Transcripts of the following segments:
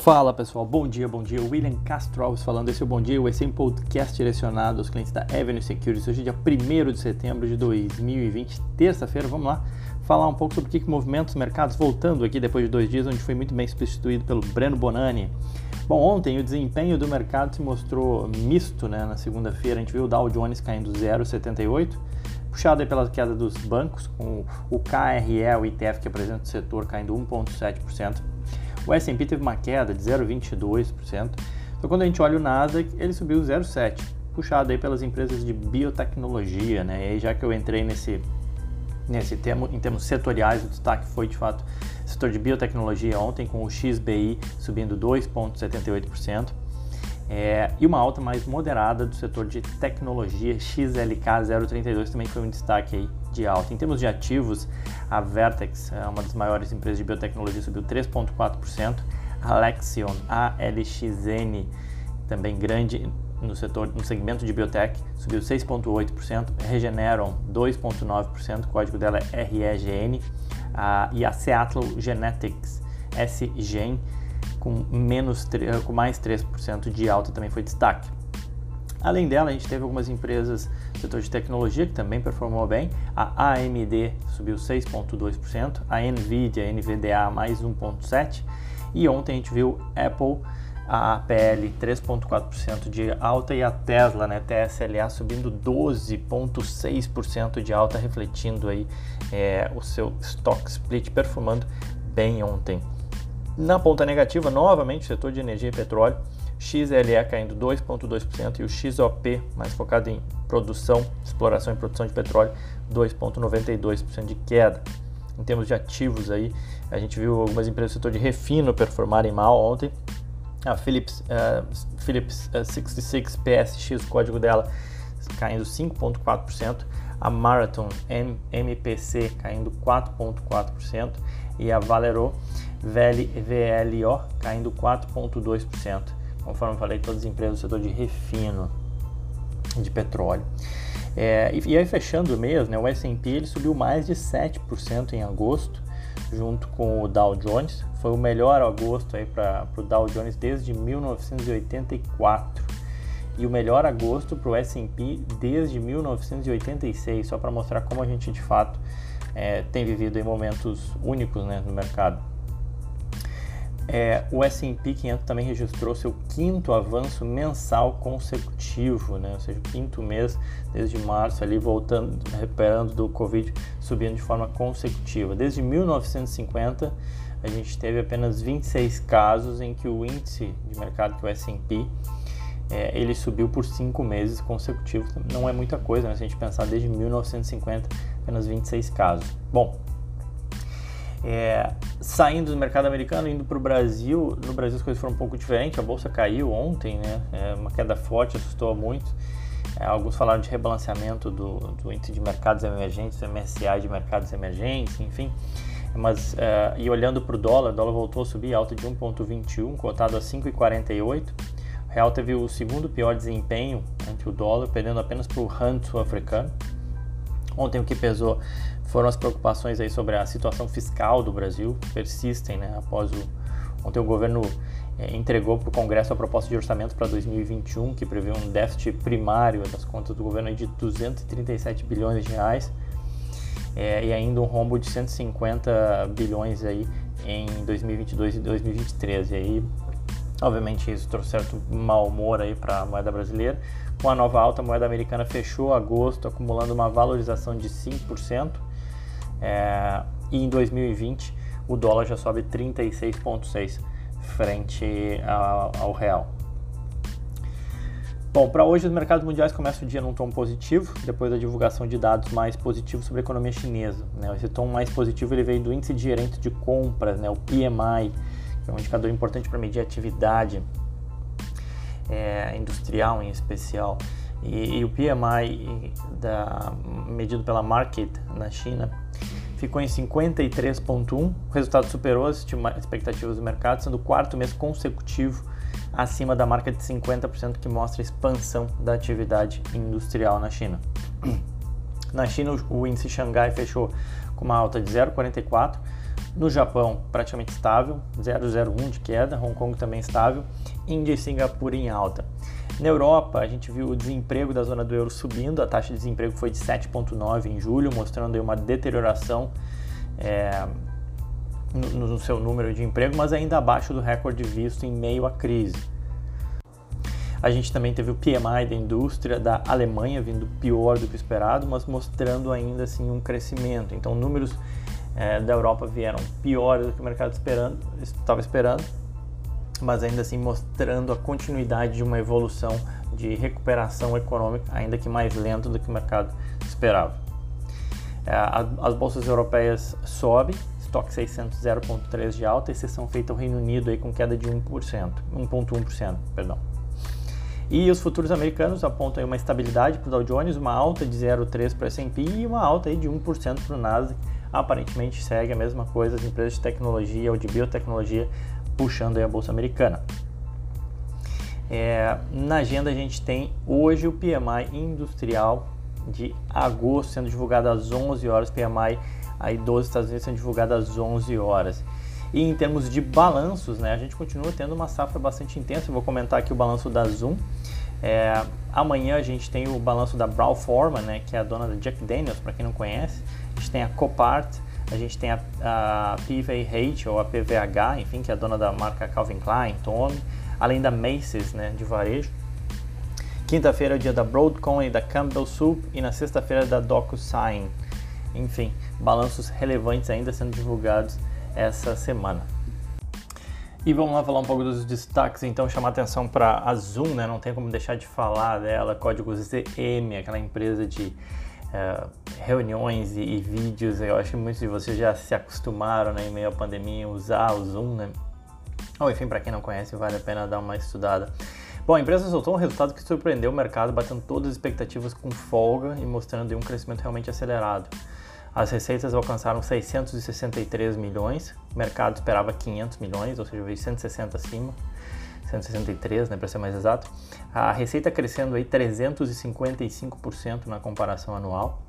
Fala pessoal, bom dia, bom dia. William Castro Alves falando. Esse é o Bom Dia, esse um podcast direcionado aos clientes da Avenue Securities. Hoje é dia 1 de setembro de 2020, terça-feira. Vamos lá falar um pouco sobre o que, que movimenta os mercados, voltando aqui depois de dois dias, onde foi muito bem substituído pelo Breno Bonani. Bom, ontem o desempenho do mercado se mostrou misto, né? Na segunda-feira a gente viu o Dow Jones caindo 0,78, puxado pela queda dos bancos, com o KRE, o ETF que apresenta o setor, caindo 1,7%. O S&P teve uma queda de 0,22%. Então, quando a gente olha o Nasdaq, ele subiu 0,7%, puxado aí pelas empresas de biotecnologia, né? E aí, já que eu entrei nesse nesse termo, em termos setoriais, o destaque foi de fato o setor de biotecnologia ontem, com o XBI subindo 2,78%. É, e uma alta mais moderada do setor de tecnologia XLK 032 também foi um destaque aí de alta. Em termos de ativos, a Vertex, é uma das maiores empresas de biotecnologia, subiu 3,4%. Alexion, ALXN, também grande no setor, no segmento de biotech, subiu 6,8%. Regeneron, 2,9%, o código dela é REGN. e a Seattle Genetics, SGen, com, menos, com mais 3% de alta também foi destaque. Além dela, a gente teve algumas empresas do setor de tecnologia que também performou bem. A AMD subiu 6,2%, a Nvidia, NVDA mais 1,7%. E ontem a gente viu Apple, a APL 3,4% de alta e a Tesla, né, TSLA, subindo 12,6% de alta, refletindo aí é, o seu stock split performando bem ontem. Na ponta negativa, novamente, o setor de energia e petróleo, XLE caindo 2,2% e o XOP, mais focado em produção, exploração e produção de petróleo, 2,92% de queda. Em termos de ativos aí, a gente viu algumas empresas do setor de refino performarem mal ontem. A Philips, uh, Philips uh, 66 PSX, o código dela caindo 5,4%. A Marathon M MPC caindo 4,4% e a Valero VLO caindo 4,2%. Conforme falei, todas as empresas do setor de refino de petróleo. É, e, aí fechando o mês, né, o S&P subiu mais de 7% em agosto, junto com o Dow Jones. Foi o melhor agosto para o Dow Jones desde 1984 e o melhor agosto para o S&P desde 1986, só para mostrar como a gente de fato é, tem vivido em momentos únicos né, no mercado. É, o S&P 500 também registrou seu quinto avanço mensal consecutivo, né? ou seja, o quinto mês desde março ali voltando, recuperando do Covid, subindo de forma consecutiva. Desde 1950 a gente teve apenas 26 casos em que o índice de mercado que é o S&P é, ele subiu por cinco meses consecutivos. Não é muita coisa, né? Se a gente pensar desde 1950 apenas 26 casos. Bom, é, saindo do mercado americano, indo para o Brasil, no Brasil as coisas foram um pouco diferentes, a bolsa caiu ontem, né? É uma queda forte, assustou muito. É, alguns falaram de rebalanceamento do, do, índice de mercados emergentes, MSCI de mercados emergentes, enfim. Mas, é, e olhando para o dólar, o dólar voltou a subir, alta de 1,21, cotado a 5,48. O real teve o segundo pior desempenho entre o dólar, perdendo apenas para o rand sul-africano. Ontem o que pesou foram as preocupações aí sobre a situação fiscal do Brasil, persistem, né? Após o ontem o governo é, entregou para o Congresso a proposta de orçamento para 2021 que prevê um déficit primário das contas do governo de 237 bilhões de reais é, e ainda um rombo de 150 bilhões aí em 2022 e 2023. E aí, obviamente, isso trouxe certo mau humor aí para a moeda brasileira. Com a nova alta, a moeda americana fechou agosto acumulando uma valorização de 5%. É, e em 2020 o dólar já sobe 36,6 frente ao, ao real. Bom, para hoje os mercados mundiais começam o dia num tom positivo, depois da divulgação de dados mais positivos sobre a economia chinesa. Né? Esse tom mais positivo ele veio do índice de gerente de compras, né? o PMI, que é um indicador importante para medir a atividade é, industrial em especial. E, e, o PMI da, medido pela Market na China ficou em 53,1. O resultado superou as expectativas do mercado, sendo o quarto mês consecutivo acima da marca de 50% que mostra a expansão da atividade industrial na China. Na China, o índice Xangai fechou com uma alta de 0,44, No Japão, praticamente estável, 0,01 de queda, Hong Kong também estável, Índia e Singapura em alta. Na Europa, a gente viu o desemprego da zona do euro subindo, a taxa de desemprego foi de 7,9 em julho, mostrando uma deterioração é, no, no seu número de emprego, mas ainda abaixo do recorde visto em meio à crise. A gente também teve o PMI da indústria da Alemanha vindo pior do que esperado, mas mostrando ainda assim um crescimento. Então, números é, da Europa vieram piores do que o mercado estava esperando, mas ainda assim mostrando a continuidade de uma evolução de recuperação econômica, ainda que mais lenta do que o mercado esperava. É, as bolsas europeias sobem, estoque 600 0,3 de alta, exceção feita ao Reino Unido aí com queda de 1%, 1,1%, perdão. E os futuros americanos apontam uma estabilidade para o Dow Jones, uma alta de 0,3% para o S&P e uma alta aí de 1% para o Nasdaq. Aparentemente segue a mesma coisa as empresas de tecnologia ou de biotecnologia puxando a bolsa americana. É, na agenda a gente tem hoje o PMI industrial de agosto sendo divulgado às 11 horas, PMI aí dos Estados Unidos sendo divulgado às 11 horas. E em termos de balanços, né, a gente continua tendo uma safra bastante intensa. Eu vou comentar aqui o balanço da Zoom. É, amanhã a gente tem o balanço da Brown Forman, né, que é a dona da Jack Daniels, para quem não conhece. A gente tem a Copart, a gente tem a, a PVH ou a PVH, enfim, que é a dona da marca Calvin Klein, Tommy, além da Macy's, né, de varejo. Quinta-feira é o dia da Broadcom e da Campbell Soup e na sexta-feira da DocuSign. Enfim, balanços relevantes ainda sendo divulgados essa semana. E vamos lá falar um pouco dos destaques, então chamar atenção para a Zoom, né? Não tem como deixar de falar dela, código ZM, aquela empresa de uh, reuniões e, e, vídeos. Eu acho que muitos de vocês já se acostumaram, né, em meio à pandemia, usar o Zoom, né? Ou enfim, para quem não conhece, vale a pena dar uma estudada. Bom, a empresa soltou um resultado que surpreendeu o mercado, batendo todas as expectativas com folga e mostrando um crescimento realmente acelerado. As receitas alcançaram 663 milhões, o mercado esperava 500 milhões, ou seja, veio 160 acima, 163, né, para ser mais exato. A receita crescendo aí 355% na comparação anual.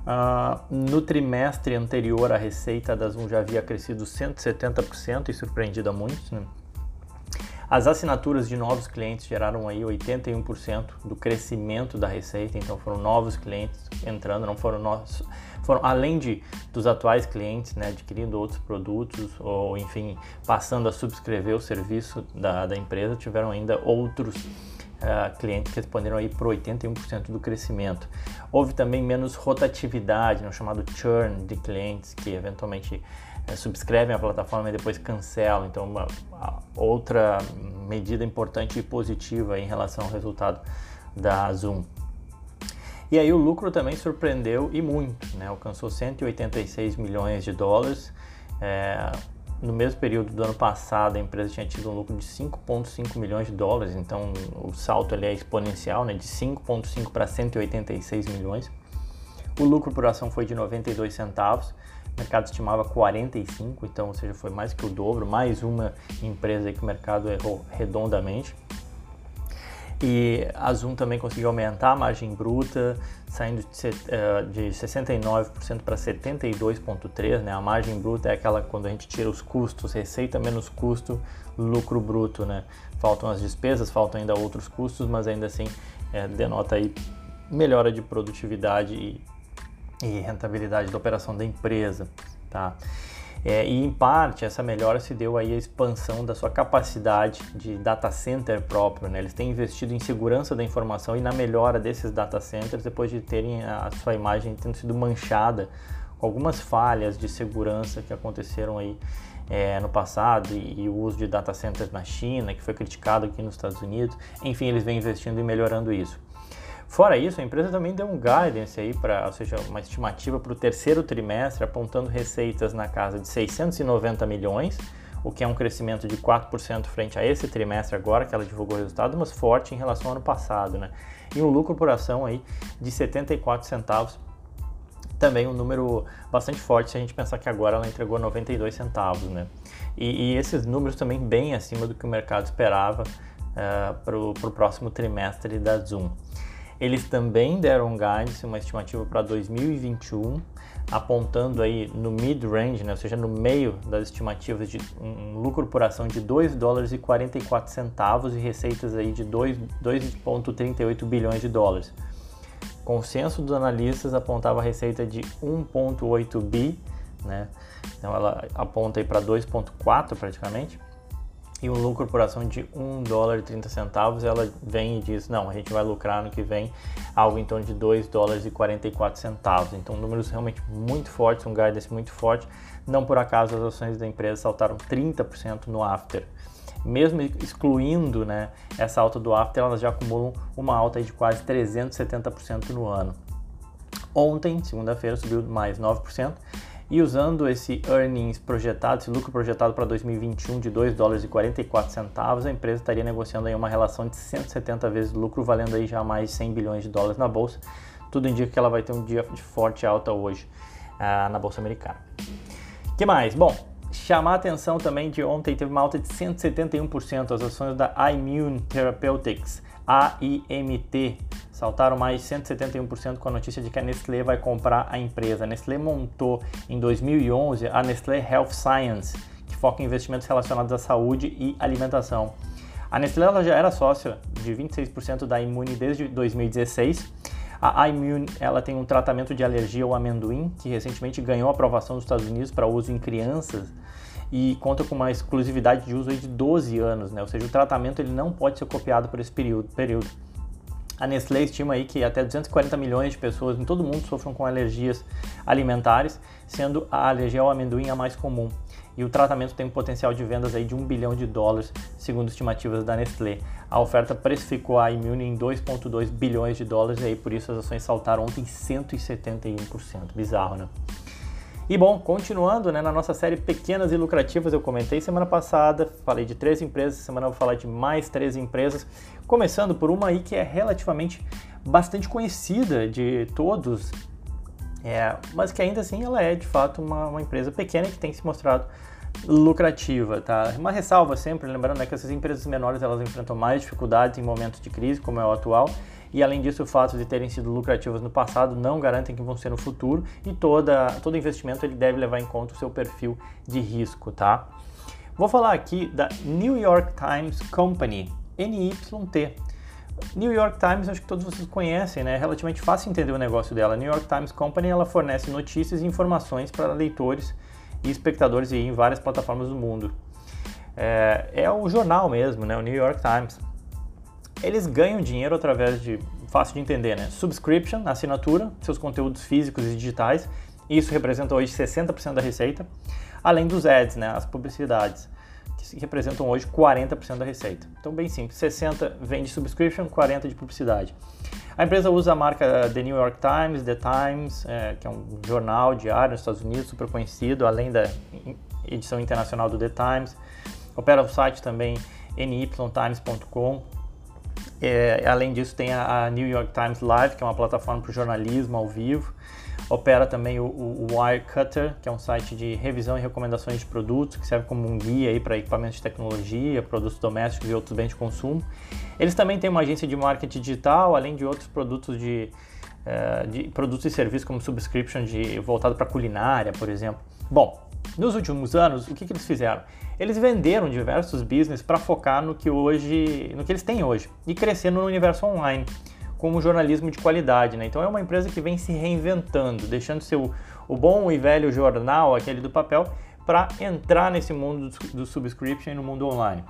Uh, no trimestre anterior, a receita da Zoom já havia crescido 170% e surpreendido a muitos. Né? As assinaturas de novos clientes geraram aí 81% do crescimento da receita, então foram novos clientes entrando, não foram nossos, foram além de dos atuais clientes, né, adquirindo outros produtos ou enfim passando a subscrever o serviço da, da empresa, tiveram ainda outros uh, clientes que responderam aí por 81% do crescimento. Houve também menos rotatividade, no chamado churn de clientes que eventualmente uh, subscrevem a plataforma e depois cancelam. Então, uma, uma outra medida importante e positiva em relação ao resultado da Zoom. E aí o lucro também surpreendeu e muito, né? alcançou 186 milhões de dólares. É, no mesmo período do ano passado, a empresa tinha tido um lucro de 5,5 milhões de dólares, então o salto ali é exponencial, né? de 5,5 para 186 milhões. O lucro por ação foi de 92 centavos, o mercado estimava 45, então, ou seja, foi mais que o dobro, mais uma empresa que o mercado errou redondamente. E a Zoom também conseguiu aumentar a margem bruta, saindo de 69% eh, para 72,3%. Né? A margem bruta é aquela quando a gente tira os custos, receita menos custo, lucro bruto. Né? Faltam as despesas, faltam ainda outros custos, mas ainda assim é, denota aí melhora de produtividade e, e rentabilidade da operação da empresa. Tá? É, e em parte essa melhora se deu aí à expansão da sua capacidade de data center próprio. Né? Eles têm investido em segurança da informação e na melhora desses data centers depois de terem a sua imagem tendo sido manchada com algumas falhas de segurança que aconteceram aí é, no passado e, e, o uso de data centers na China, que foi criticado aqui nos Estados Unidos. Enfim, eles vêm investindo e melhorando isso. Fora isso, a empresa também deu um guidance aí para, ou seja, uma estimativa para o terceiro trimestre, apontando receitas na casa de 690 milhões, o que é um crescimento de 4% frente a esse trimestre agora que ela divulgou o resultado, mas forte em relação ao ano passado, né? E um lucro por ação aí de 74 centavos, também um número bastante forte se a gente pensar que agora ela entregou 92 centavos, né? E, e esses números também bem acima do que o mercado esperava uh, para o próximo trimestre da Zoom. Eles também deram guidance, uma estimativa para 2021, apontando aí no mid-range, né, ou seja, no meio das estimativas de um lucro por ação de 2 dólares e 44 centavos e receitas aí de 2,38 bilhões de dólares. Consenso dos analistas apontava receita de 1,8 bi, né? Então ela aponta aí para 2,4 praticamente e um lucro por ação de 1 dólar e 30 centavos, ela vem e diz, não, a gente vai lucrar no que vem algo em torno de 2 dólares e 44 centavos. Então números realmente muito fortes, um guidance muito forte. Não por acaso as ações da empresa saltaram 30% no after. Mesmo excluindo né, essa alta do after, elas já acumulam uma alta de quase 370% no ano. Ontem, segunda-feira, subiu mais 9%. E usando esse earnings projetado, esse lucro projetado para 2021 de 2 dólares e 44 centavos, a empresa estaria negociando aí uma relação de 170 vezes lucro, valendo aí já mais de 100 bilhões de dólares na bolsa. Tudo indica que ela vai ter um dia de forte alta hoje uh, na bolsa americana. que mais? Bom, chamar a atenção também de ontem teve uma alta de 171% as ações da Immune Therapeutics, AIMT, saltaram mais 171% com a notícia de que a Nestlé vai comprar a empresa. A Nestlé montou em 2011 a Nestlé Health Science, que foca em investimentos relacionados à saúde e alimentação. A Nestlé ela já era sócia de 26% da Immune desde 2016. A Immune ela tem um tratamento de alergia ao amendoim que recentemente ganhou aprovação nos Estados Unidos para uso em crianças e conta com uma exclusividade de uso de 12 anos, né? ou seja, o tratamento ele não pode ser copiado por esse período. período. A Nestlé estima aí que até 240 milhões de pessoas em todo o mundo sofram com alergias alimentares, sendo a alergia ao amendoim a mais comum. E o tratamento tem um potencial de vendas aí de 1 bilhão de dólares, segundo estimativas da Nestlé. A oferta precificou a Immune em 2,2 bilhões de dólares e aí por isso as ações saltaram ontem 171%. Bizarro, né? E bom, continuando né, na nossa série Pequenas e Lucrativas, eu comentei semana passada, falei de três empresas, semana eu vou falar de mais três empresas, começando por uma aí que é relativamente bastante conhecida de todos, é, mas que ainda assim ela é de fato uma, uma empresa pequena que tem se mostrado lucrativa, tá? Uma ressalva sempre, lembrando né, que essas empresas menores elas enfrentam mais dificuldades em momentos de crise, como é o atual, e além disso, o fato de terem sido lucrativas no passado não garantem que vão ser no futuro e toda, todo investimento ele deve levar em conta o seu perfil de risco, tá? Vou falar aqui da New York Times Company, NYT. New York Times, acho que todos vocês conhecem, né? É relativamente fácil entender o negócio dela. New York Times Company, ela fornece notícias e informações para leitores e espectadores em várias plataformas do mundo. É, é o jornal mesmo, né? O New York Times eles ganham dinheiro através de, fácil de entender, né? Subscription, assinatura, seus conteúdos físicos e digitais, isso representa hoje 60% da receita, além dos ads, né? As publicidades, que representam hoje 40% da receita. Então, bem simples, 60 vem de subscription, 40 de publicidade. A empresa usa a marca The New York Times, The Times, é, que é um jornal diário nos Estados Unidos, super conhecido, além da edição internacional do The Times. Opera o site também nytimes.com, é, além disso, tem a, a, New York Times Live, que é uma plataforma para jornalismo ao vivo. Opera também o, o, Wirecutter, que é um site de revisão e recomendações de produtos, que serve como um guia para equipamentos de tecnologia, produtos domésticos e outros bens de consumo. Eles também têm uma agência de marketing digital, além de outros produtos de, uh, de produtos e serviços como subscription de, voltado para culinária, por exemplo. Bom, nos últimos anos, o que, que eles fizeram? Eles venderam diversos business para focar no que hoje, no que eles têm hoje e crescer no universo online como jornalismo de qualidade, né? Então é uma empresa que vem se reinventando, deixando seu o bom e velho jornal, aquele do papel, para entrar nesse mundo do, do subscription e no mundo online.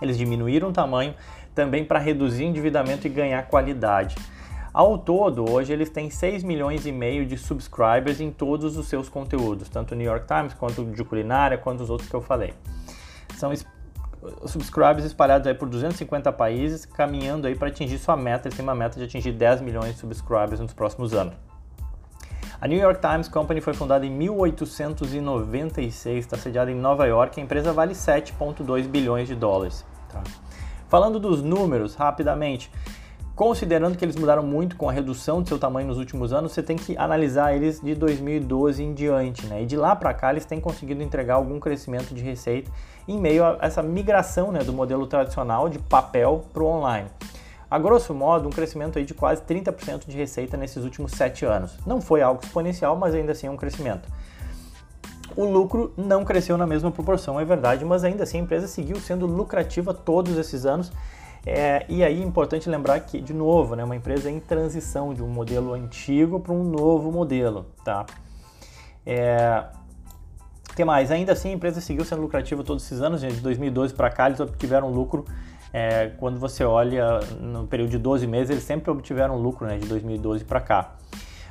Eles diminuíram o tamanho também para reduzir endividamento e ganhar qualidade. Ao todo, hoje eles têm 6 milhões e meio de subscribers em todos os seus conteúdos, tanto o New York Times, quanto de culinária, quanto os outros que eu falei. São subscribers espalhados aí por 250 países, caminhando aí para atingir sua meta, eles têm uma meta de atingir 10 milhões de subscribers nos próximos anos. A New York Times Company foi fundada em 1896, está sediada em Nova York, a empresa vale 7,2 bilhões de dólares. Tá? Falando dos números, rapidamente, Considerando que eles mudaram muito com a redução de seu tamanho nos últimos anos, você tem que analisar eles de 2012 em diante, né? E de lá para cá eles têm conseguido entregar algum crescimento de receita em meio a essa migração né, do modelo tradicional de papel para o online. A grosso modo, um crescimento aí de quase 30% de receita nesses últimos 7 anos. Não foi algo exponencial, mas ainda assim é um crescimento. O lucro não cresceu na mesma proporção, é verdade, mas ainda assim a empresa seguiu sendo lucrativa todos esses anos. É, e aí é importante lembrar que, de novo, né, uma empresa em transição de um modelo antigo para um novo modelo. Tá? É, que mais? Ainda assim, a empresa seguiu sendo lucrativa todos esses anos, de 2012 para cá, eles obtiveram lucro. É, quando você olha no período de 12 meses, eles sempre obtiveram lucro né, de 2012 para cá.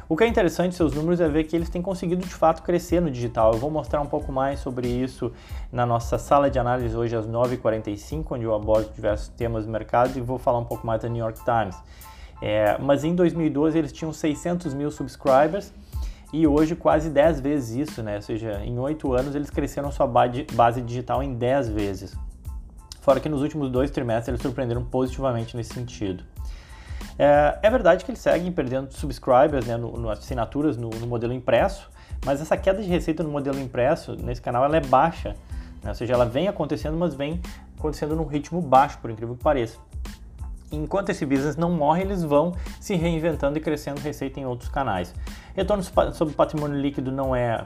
O que é interessante seus números é ver que eles têm conseguido de fato crescer no digital. Eu vou mostrar um pouco mais sobre isso na nossa sala de análise hoje às 9h45, onde eu abordo diversos temas do mercado e vou falar um pouco mais da New York Times. É, mas em 2012 eles tinham 600 mil subscribers e hoje quase 10 vezes isso, né? Ou seja, em 8 anos eles cresceram sua base digital em 10 vezes. Fora que nos últimos dois trimestres eles surpreenderam positivamente nesse sentido. É, é verdade que eles seguem perdendo subscribers, né, no, no assinaturas no, no, modelo impresso, mas essa queda de receita no modelo impresso, nesse canal, ela é baixa. Né? Ou seja, ela vem acontecendo, mas vem acontecendo num ritmo baixo, por incrível que pareça enquanto esse business não morre, eles vão se reinventando e crescendo receita em outros canais. Retorno sobre patrimônio líquido não é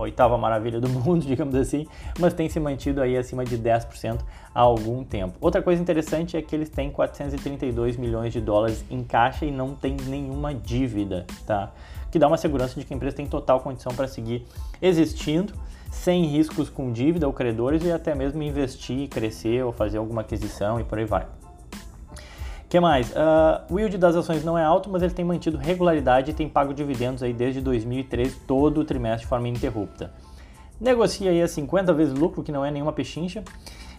oitava maravilha do mundo, digamos assim, mas tem se mantido aí acima de 10% há algum tempo. Outra coisa interessante é que eles têm 432 milhões de dólares em caixa e não tem nenhuma dívida, tá? Que dá uma segurança de que a empresa tem total condição para seguir existindo sem riscos com dívida ou credores e até mesmo investir, crescer ou fazer alguma aquisição e por aí vai que mais? Uh, o yield das ações não é alto, mas ele tem mantido regularidade e tem pago dividendos aí desde 2013, todo o trimestre de forma ininterrupta. Negocia aí a 50 vezes lucro, que não é nenhuma pechincha.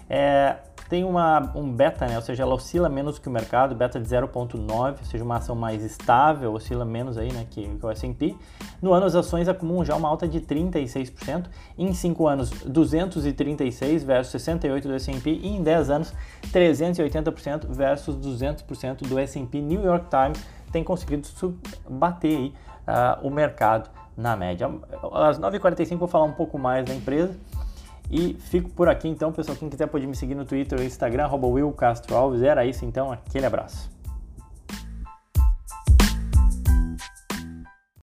É, tem uma, um beta, né? ou seja, ela oscila menos que o mercado, beta de 0.9, ou seja, uma ação mais estável, oscila menos aí, né, que, que o S&P. No ano as ações acumulam já uma alta de 36%, em 5 anos 236 versus 68 do S&P e em 10 anos 380% versus 200% do S&P. New York Times tem conseguido bater aí, uh, o mercado na média. Às 9h45 vou falar um pouco mais da empresa. E fico por aqui então, pessoal. Quem quiser pode me seguir no Twitter ou Instagram, Will Castro Alves. Era isso então, aquele abraço.